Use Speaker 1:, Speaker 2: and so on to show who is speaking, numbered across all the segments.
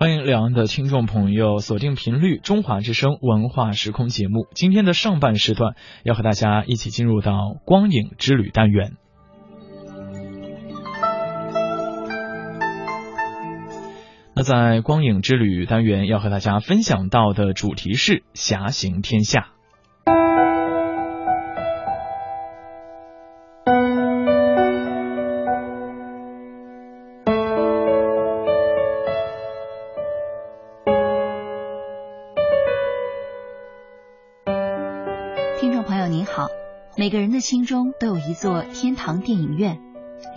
Speaker 1: 欢迎两岸的听众朋友锁定频率中华之声文化时空节目。今天的上半时段要和大家一起进入到光影之旅单元。那在光影之旅单元要和大家分享到的主题是侠行天下。
Speaker 2: 心中都有一座天堂电影院，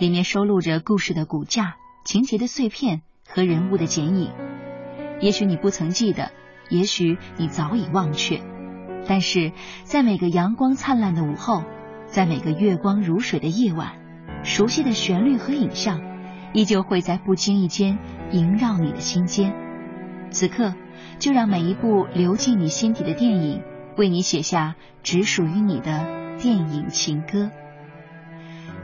Speaker 2: 里面收录着故事的骨架、情节的碎片和人物的剪影。也许你不曾记得，也许你早已忘却，但是在每个阳光灿烂的午后，在每个月光如水的夜晚，熟悉的旋律和影像，依旧会在不经意间萦绕你的心间。此刻，就让每一部流进你心底的电影，为你写下只属于你的。电影情歌，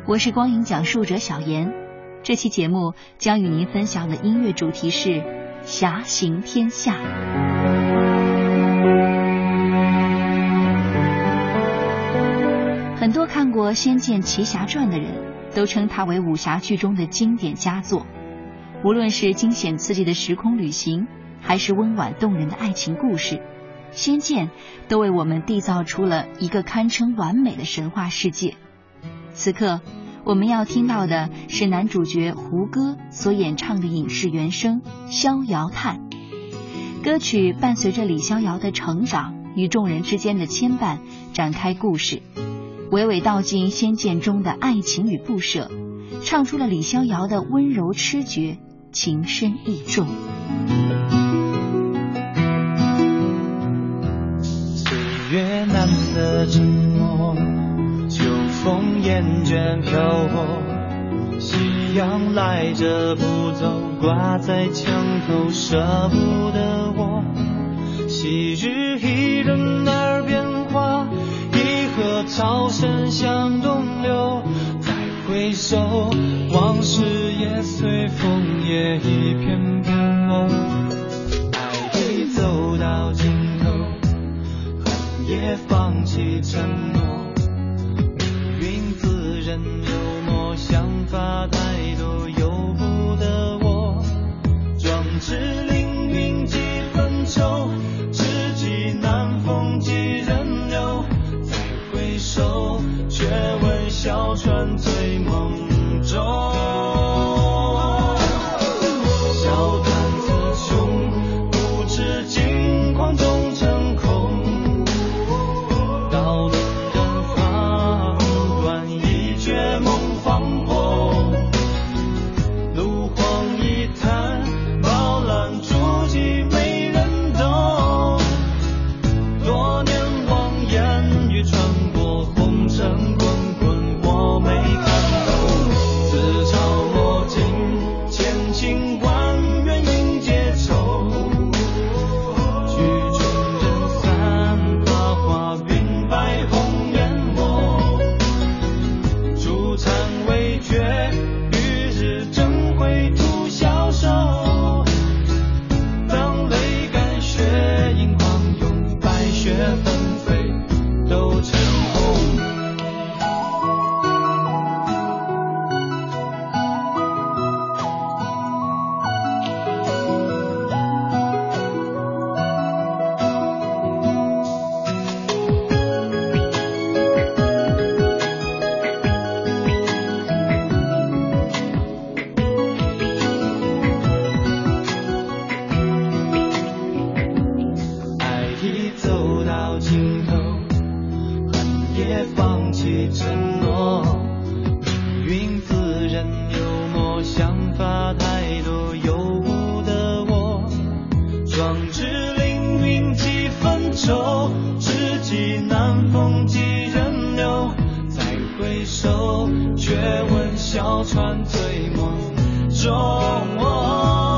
Speaker 2: 我是光影讲述者小严。这期节目将与您分享的音乐主题是《侠行天下》。很多看过《仙剑奇侠传》的人都称它为武侠剧中的经典佳作。无论是惊险刺激的时空旅行，还是温婉动人的爱情故事。仙剑都为我们缔造出了一个堪称完美的神话世界。此刻我们要听到的是男主角胡歌所演唱的影视原声《逍遥叹》。歌曲伴随着李逍遥的成长与众人之间的牵绊展开故事，娓娓道尽仙剑中的爱情与不舍，唱出了李逍遥的温柔痴绝、情深意重。
Speaker 3: 越难的沉默，秋风厌倦飘泊，夕阳赖着不走，挂在墙头舍不得我。昔日伊人耳边话，一河潮声向东流。再回首，往事也随风也一片片梦。放弃承诺，命运自认幽默，想法太多，由不得我。壮志凌云几分愁，知己难逢几人留。再回首，却闻小船醉梦中。壮
Speaker 2: 志凌
Speaker 4: 云几分
Speaker 3: 愁
Speaker 4: 知己难
Speaker 3: 逢几人
Speaker 4: 留
Speaker 3: 再回首却闻
Speaker 4: 小
Speaker 3: 船
Speaker 4: 醉梦
Speaker 3: 中。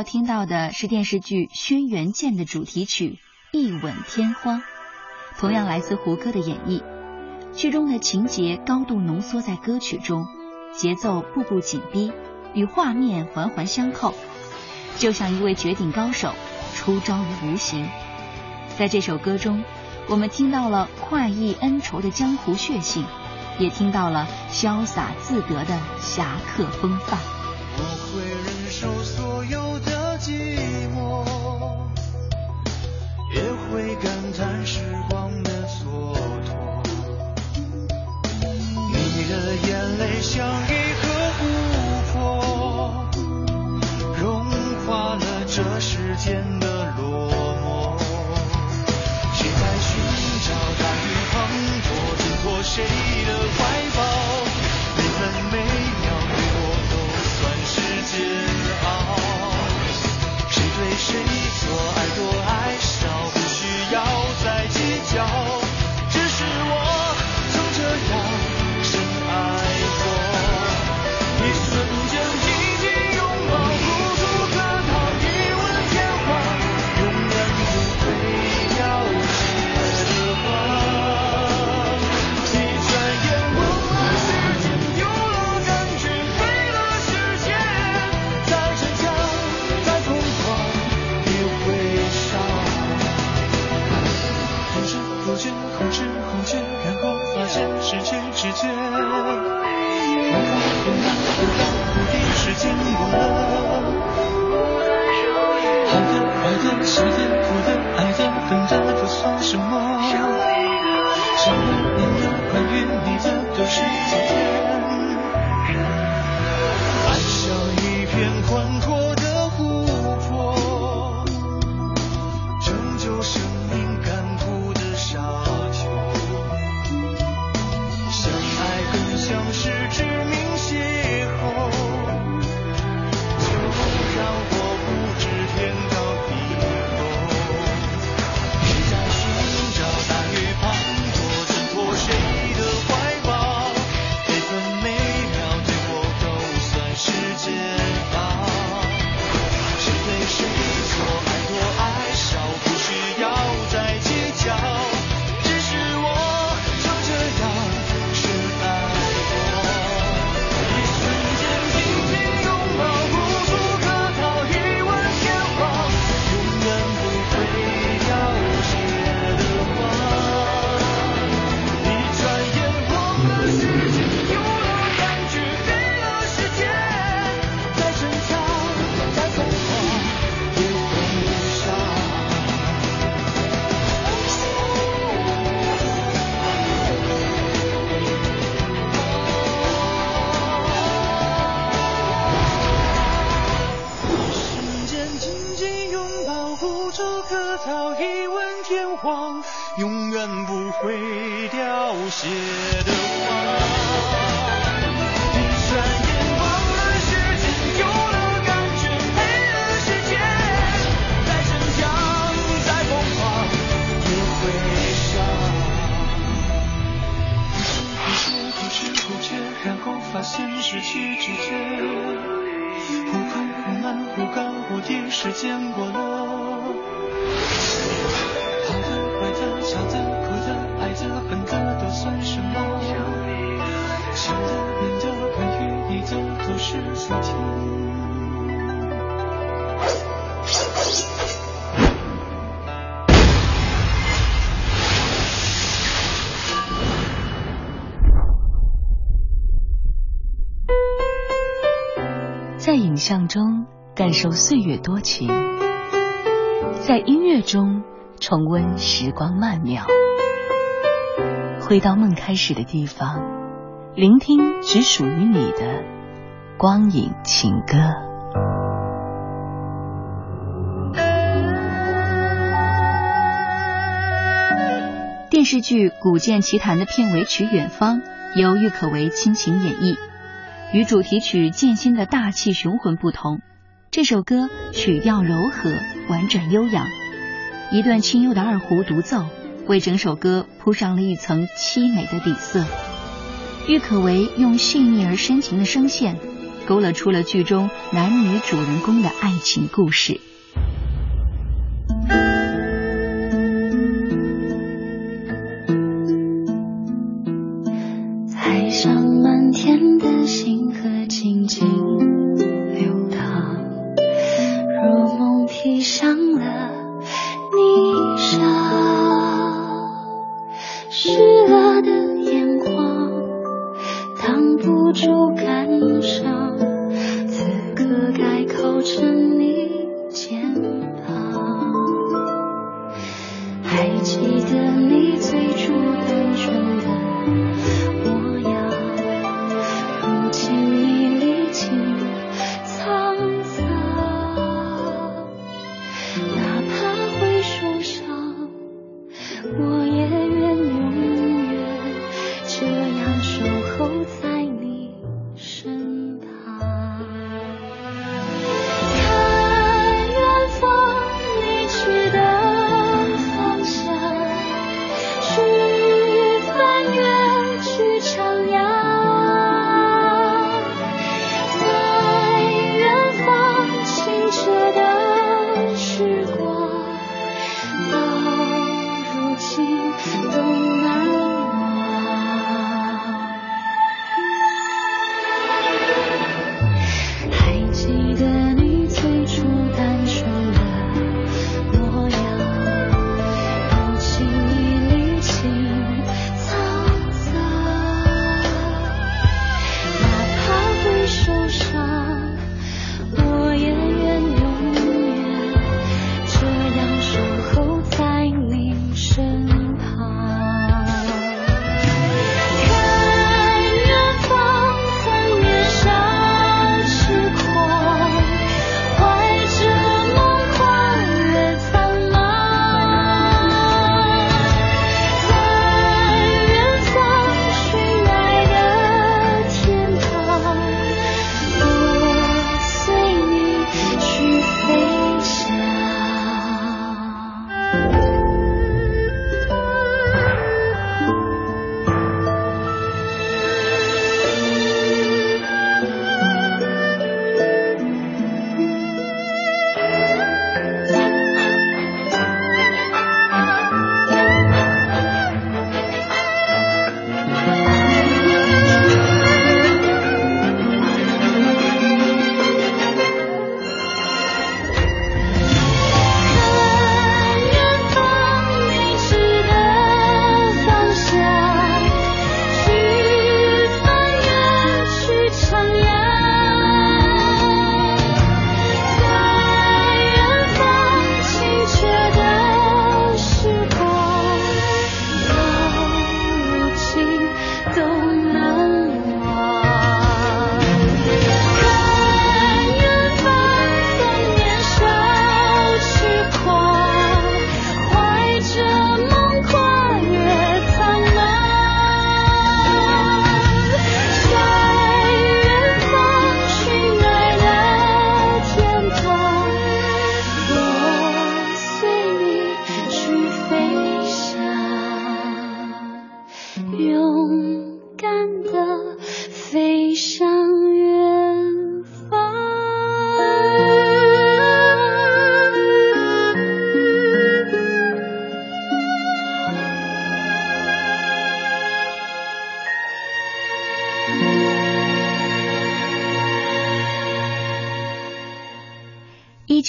Speaker 2: 要听到的是电视剧《轩辕剑》的主题曲《一吻天荒》，同样来自胡歌的演绎。剧中的情节高度浓缩在歌曲中，节奏步步紧逼，与画面环环相扣，就像一位绝顶高手出招于无形。在这首歌中，我们听到了快意恩仇的江湖血性，也听到了潇洒自得的侠客风范。
Speaker 4: 我会忍受所有的寂寞，也会感叹时光的蹉跎。你的眼泪像一颗琥珀，融化了这世间的落寞。永是昨天。在
Speaker 2: 影像中感受岁月多情，在音乐中重温时光曼妙，回到梦开始的地方，聆听只属于你的光影情歌。电视剧《古剑奇谭》的片尾曲《远方》由郁可唯倾情演绎。与主题曲《剑心》的大气雄浑不同，这首歌曲调柔和、婉转悠扬，一段清幽的二胡独奏为整首歌铺上了一层凄美的底色。郁可唯用细腻而深情的声线，
Speaker 5: 勾勒出了剧中男女主人公的爱情故事。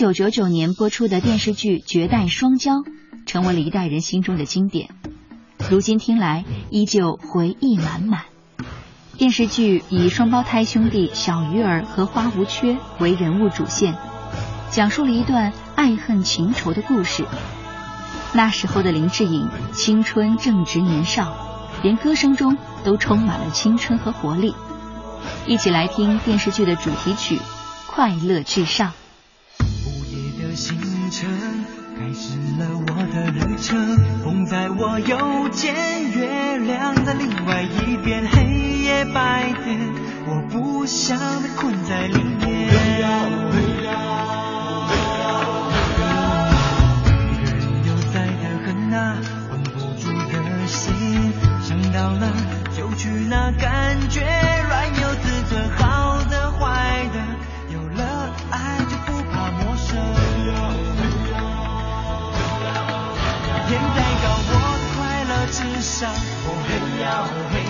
Speaker 5: 九九九年播出的电视剧《绝代双骄》成为了一代人心中的经典，如今听来依旧回忆满满。电视剧以双胞胎兄弟小鱼儿和花无缺为人物主线，讲述了一段爱恨情仇的故事。那时候的林志颖青春正值年少，连歌声中都充满了青春和活力。一起来听电视剧的主题曲《快乐至上》。
Speaker 4: 的旅程，风在我右肩，月亮在另外一边，黑夜白天，我不想被困在里面。一个人又在谈恨那绷不住的心，想到了就去，那感觉我湖很遥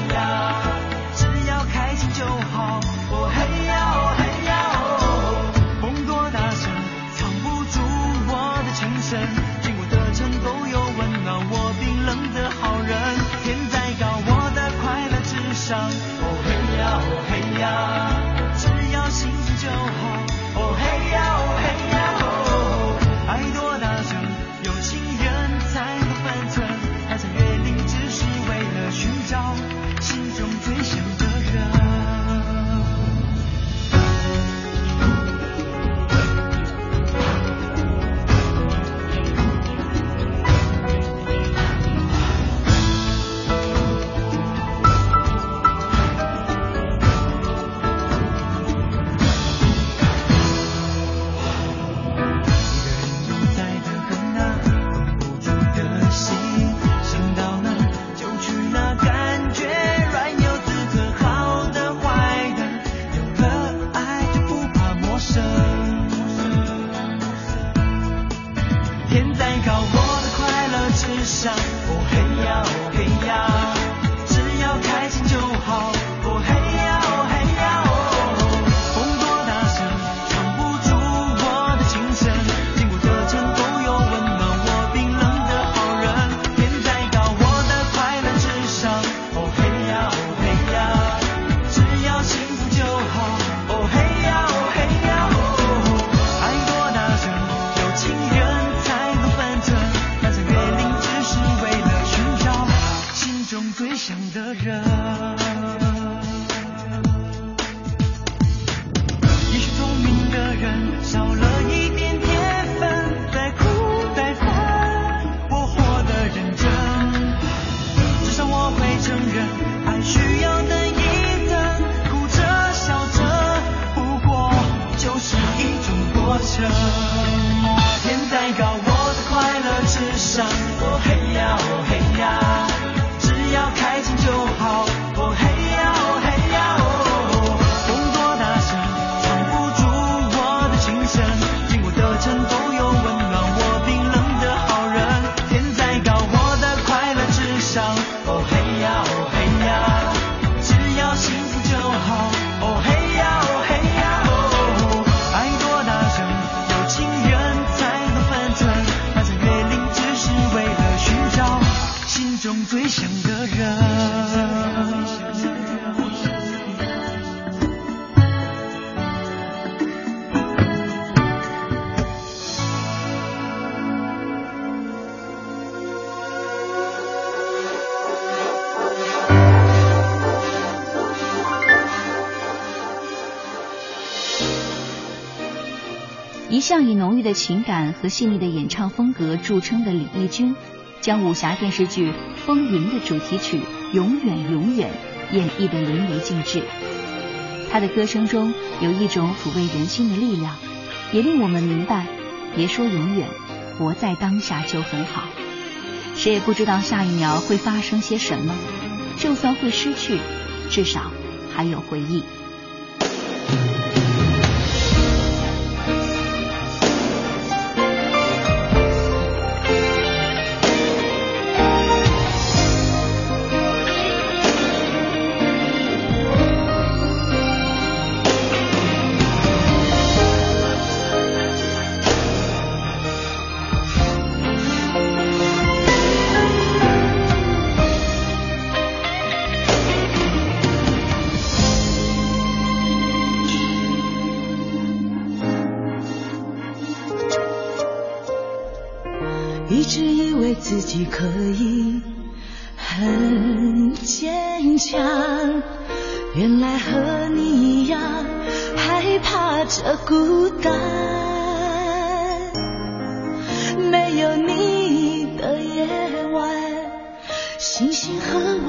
Speaker 5: 向以浓郁的情感和细腻的演唱风格著称的李翊君，将武侠电视剧《风云》的主题曲《永远永远》演绎得淋漓尽致。他的歌声中有一种抚慰人心的力量，也令我们明白，别说永远，活在当下就很好。谁也不知道下一秒会发生些什么，就算会失去，至少还有回忆。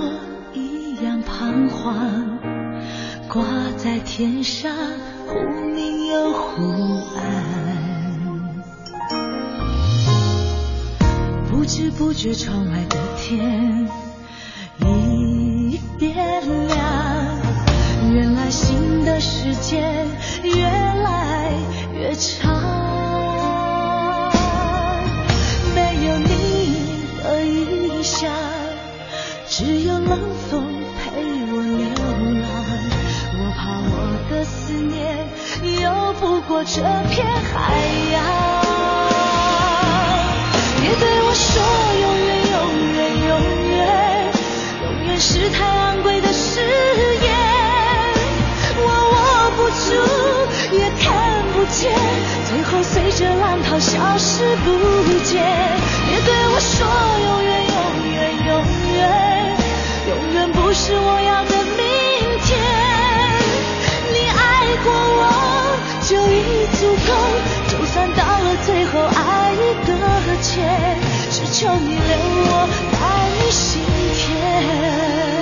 Speaker 6: 我一样彷徨，挂在天上，忽明又忽暗。不知不觉窗外的天已变亮，原来醒的时间越来越长。冷风陪我流浪？我怕我的思念游不过这片海洋。别对我说永远永远永远永远是太昂贵的誓言我握不住也看不见最后随着浪涛消失不见别对我说
Speaker 5: 永远不是我要的明天。你爱过我就已足够，就算到了最后爱已搁浅，只求你留我在你心田。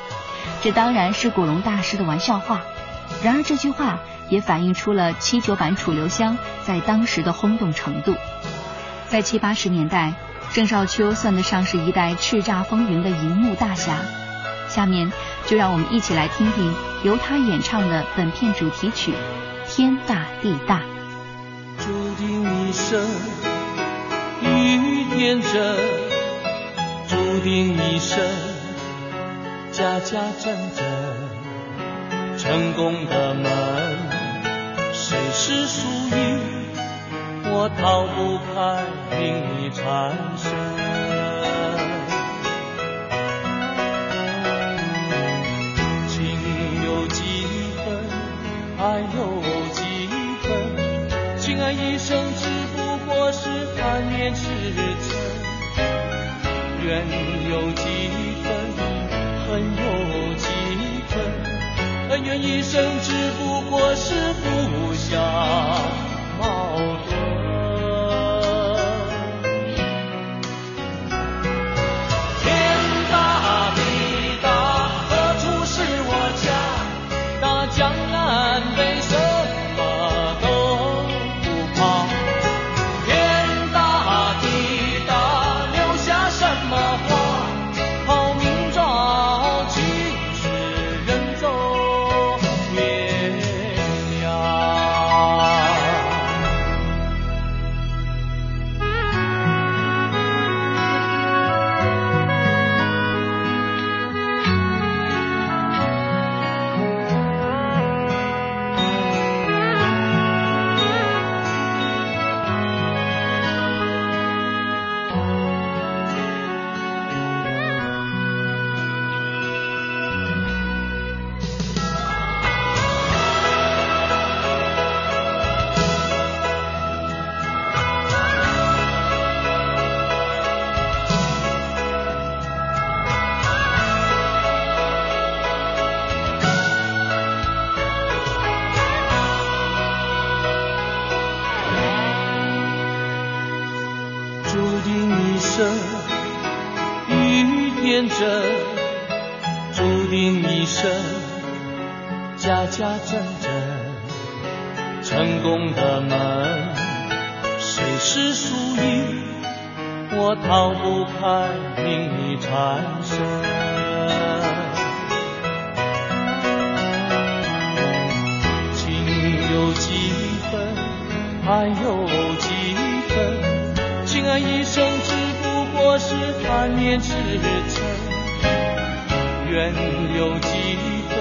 Speaker 5: 这当然是古龙大师的玩笑话，然而这句话也反映出了七九版楚留香在当时的轰动程度。在七八十年代，郑少秋算得上是一代叱咤风云的荧幕大侠。下面就让我们一起来听听由他演唱的本片主题曲《天大地大》。
Speaker 4: 注定一生遇天真，注定一生。家家阵阵，
Speaker 7: 成功的门，谁是输赢？我逃不开命运缠身。情有几分，爱有几分？情爱一生只不过是凡年痴嗔。缘有几有几分？恩怨一生只不过是浮想色与
Speaker 3: 天真，注定一生，家家争争成功的门，谁是输赢？我逃不开命运缠身。情有几分，爱有几分，情爱一生。我是贪念痴嗔怨有几分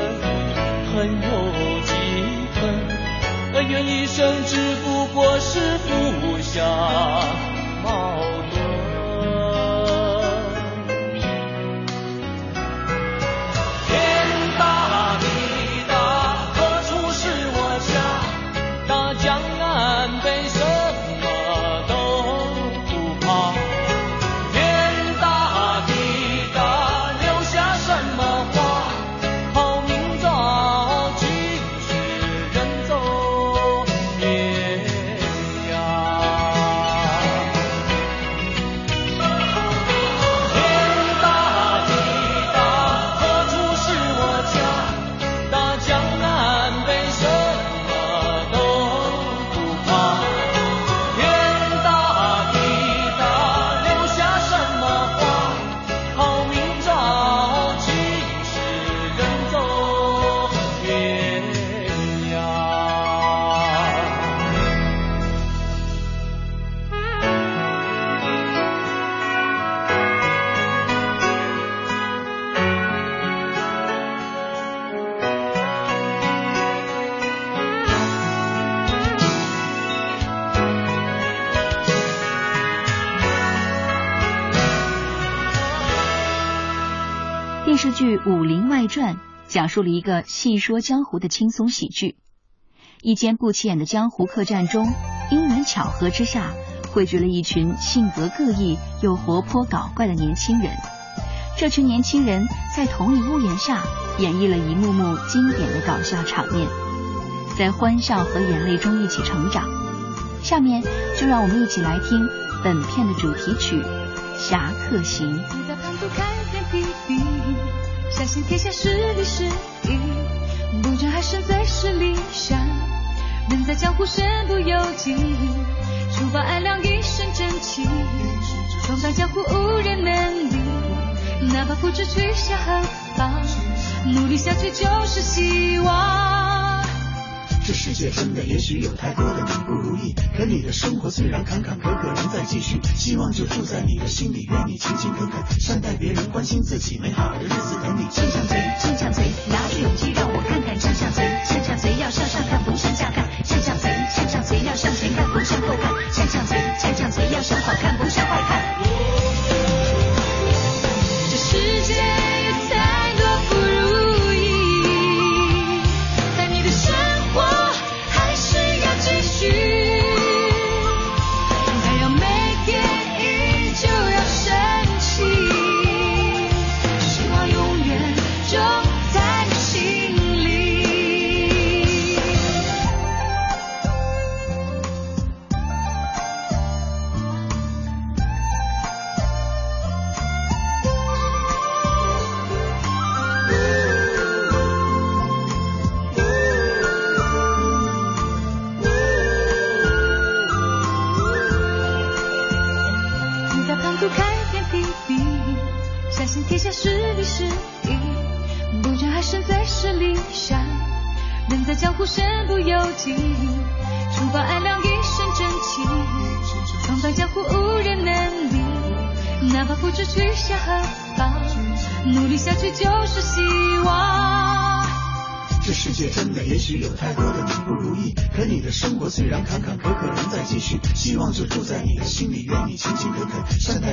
Speaker 3: 恨有几分恩怨一生只不过是浮想讲述了一个戏说江湖的轻松喜剧。一间不起眼的江湖客栈中，因缘巧合之下，汇聚了一群性格各异又活泼搞怪的年轻人。这群年轻人在同一屋檐下，演绎了一幕幕经典的搞笑场面，在欢笑和眼泪中一起成长。下面就让我们一起来听本片的主题曲《侠客行》。
Speaker 5: 相信天下是敌是义，不争还胜最是理想。人在江湖身不由己，除暴安良一身正气。闯荡江湖无人能敌，哪怕不知去向何方，努力下去就是希望。
Speaker 8: 这世界真的也许有太多的你不如意，可你的生活虽然坎坎坷坷仍在继续。希望就住在你的心里，愿你勤勤恳恳，善待别人，关心自己，美好的日子等你。向
Speaker 9: 上贼，
Speaker 5: 向上贼，拿出勇气让我看看向上贼，向上贼要向上看不向下看，向上贼，向上贼要向前看不向后看，向上贼，向上贼要向好。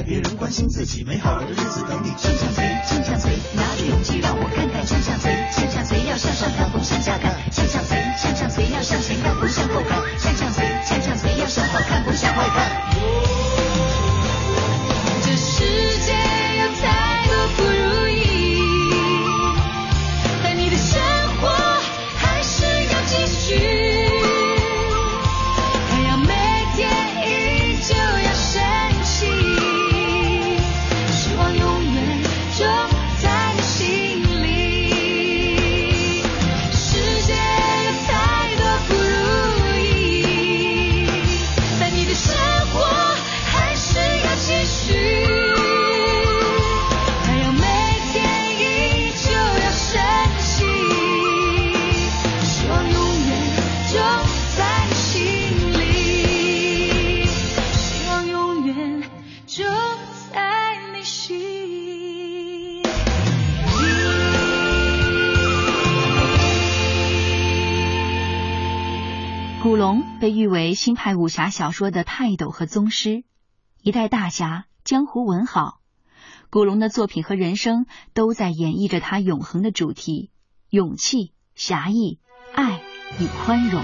Speaker 8: 别人关心自己美好的日子等你
Speaker 5: 去赞美新派武侠小说的泰斗和宗师，一代大侠，江湖文豪，古龙的作品和人生都在演绎着他永恒的主题，勇气、侠义、爱与宽容。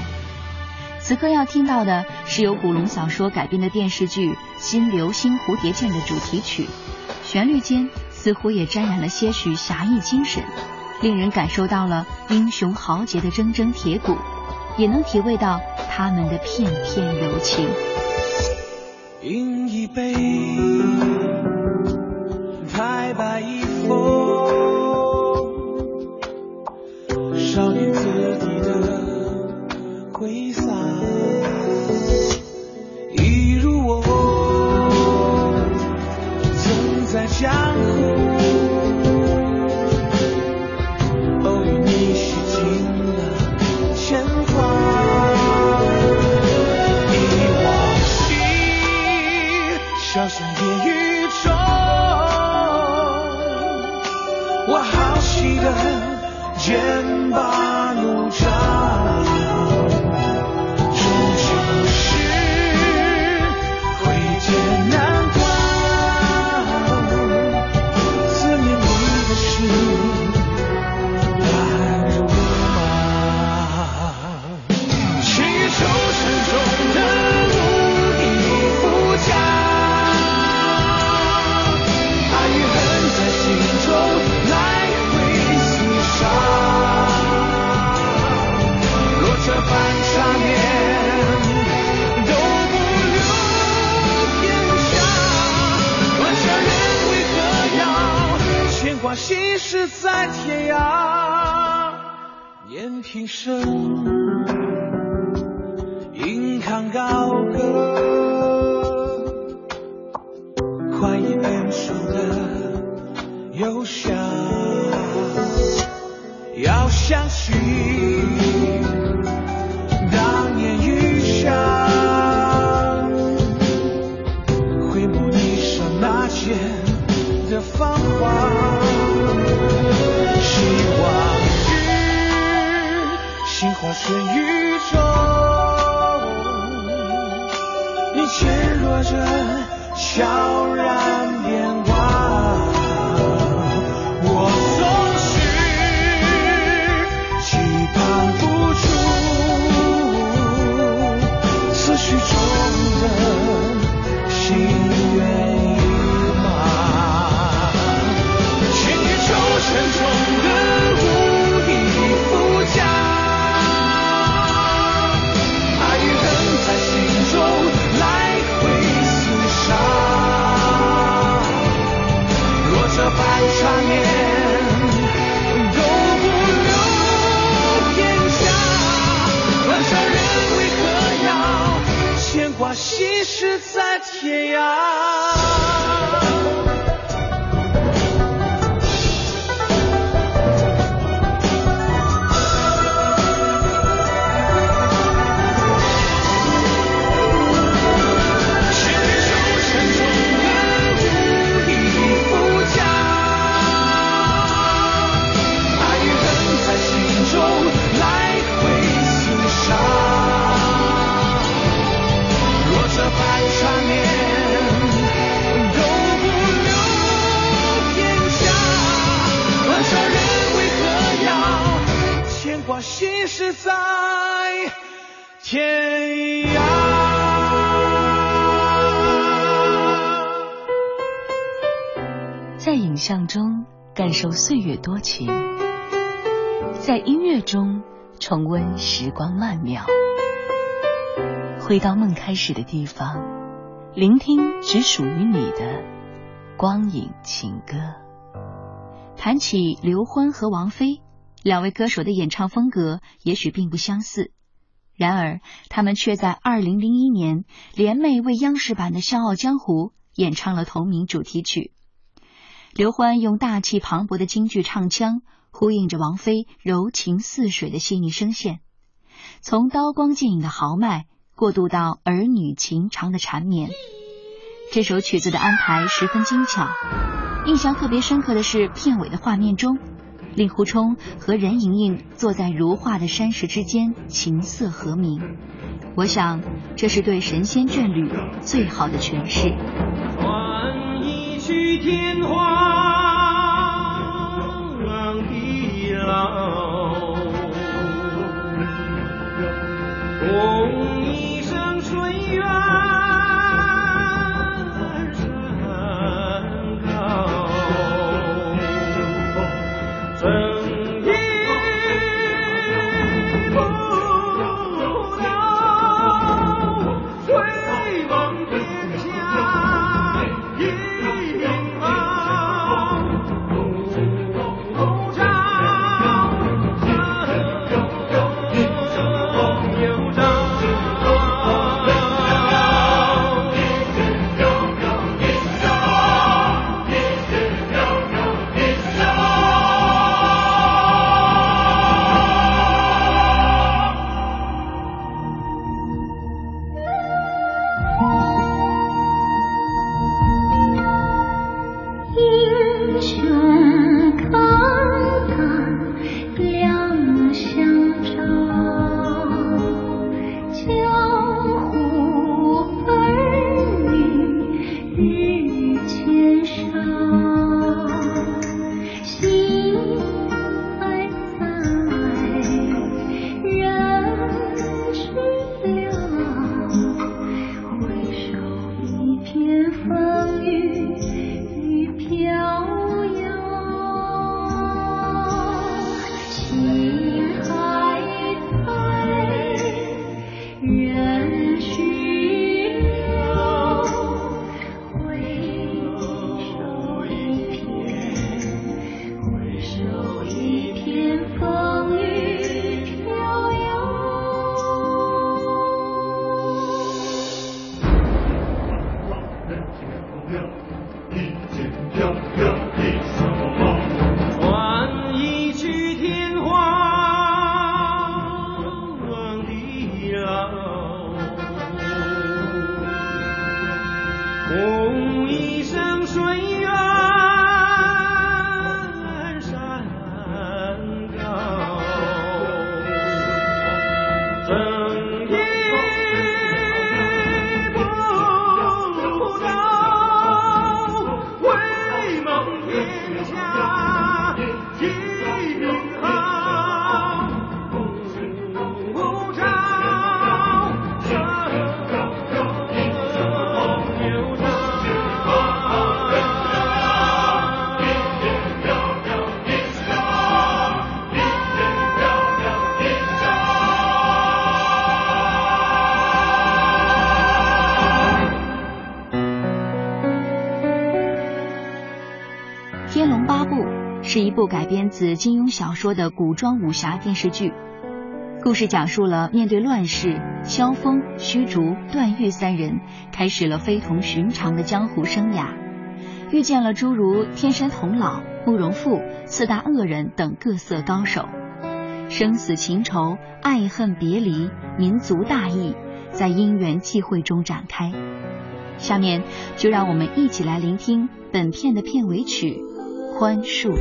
Speaker 5: 此刻要听到的是由古龙小说改编的电视剧新流星蝴蝶剑的主题曲，旋律间似乎也沾染了些许侠义精神，令人感受到了英雄豪杰的铮铮铁骨。也能体会到他们的片片柔情。
Speaker 10: 饮一杯。即使在天涯。念平生硬扛高歌。怀疑人生的忧伤要相信。我是宇宙，你减弱着，悄然变。画面都不留片甲，多少人为何要牵挂心事在
Speaker 5: 天涯？
Speaker 2: 受岁月多情，在音乐中重温时光曼妙，回到梦开始的地方，聆听只属于你的光影情歌。谈起刘欢和王菲。两位歌手的演唱风格也许并不相似，然而他们却在二零零一年联袂为央视版的《笑傲江湖》演唱了同名主题曲。刘欢用大气磅礴的京剧唱腔呼应着王菲柔情似水的细腻声线，从刀光剑影的豪迈过渡到儿女情长的缠绵。这首曲子的安排十分精巧，印象特别深刻的是片尾的画面中。令狐冲和任盈盈坐在如画的山石之间，琴瑟和鸣。我想，这是对神仙眷侣最好的诠释。
Speaker 5: 传一曲天花
Speaker 2: 是一部改编自金庸小说的古装武侠电视剧。故事讲述了面对乱世，萧峰、虚竹、段誉三人开始了非同寻常的江湖生涯，遇见了诸如天山童姥、慕容复、四大恶人等各色高手，生死情仇、爱恨别离、民族大义，在因缘际会中展开。下面就让我们一起来聆听本片的片尾曲。宽恕。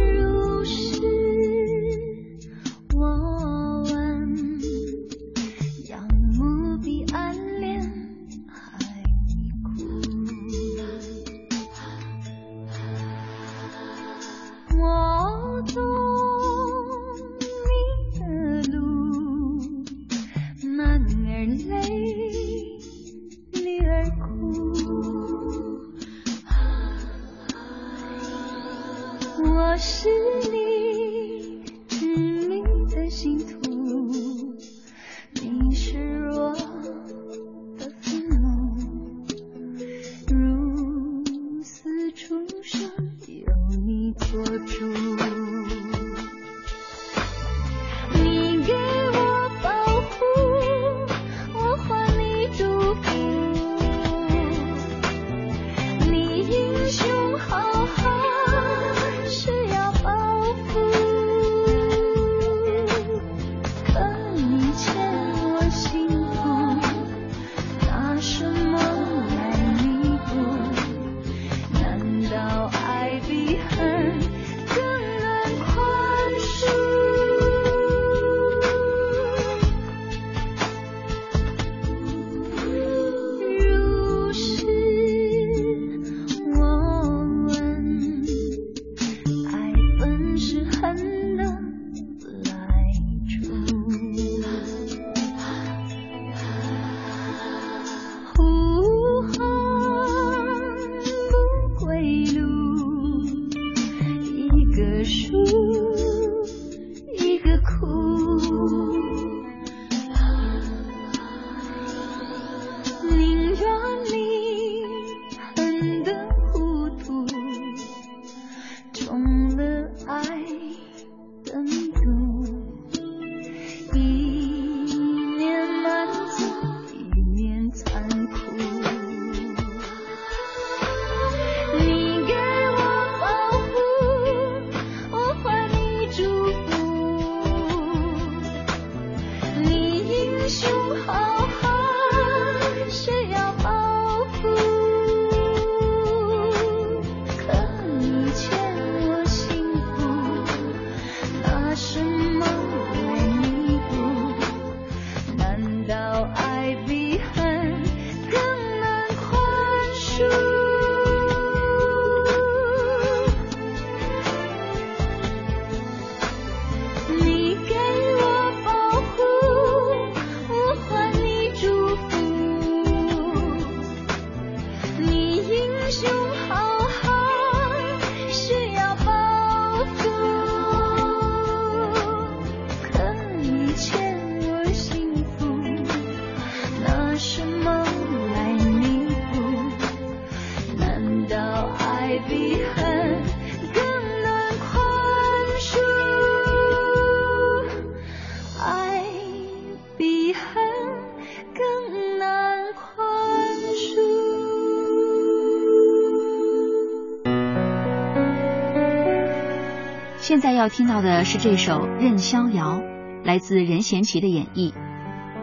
Speaker 2: 要听到的是这首《任逍遥》，来自任贤齐的演绎。《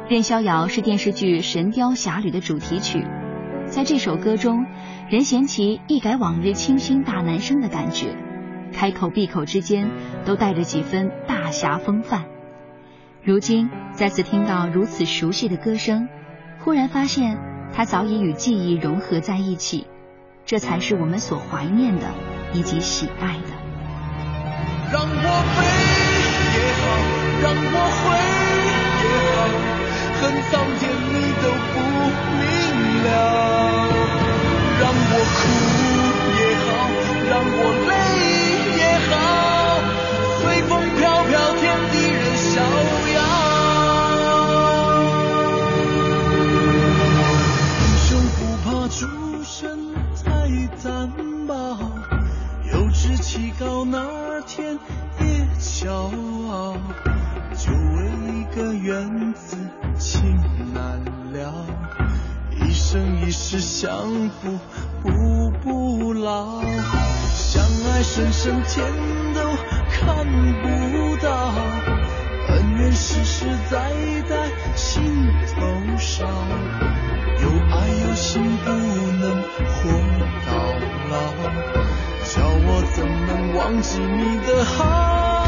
Speaker 2: 任逍遥》是电视剧《神雕侠侣》的主题曲，在这首歌中，任贤齐一改往日清新大男生的感觉，开口闭口之间都带着几分大侠风范。如今再次听到如此熟悉的歌声，忽然发现他早已与记忆融合在一起，这才是我们所怀念的以及喜爱的。
Speaker 10: 让我悲也好，让我悔也好，恨苍天你都不明了。让我哭也好，让我泪骄傲，就为一个缘字情难了，一生一世相扶步不老，相爱深深天都看不到，恩怨世世代代心头烧，有爱有心不能活到老。叫我怎能忘记你的好？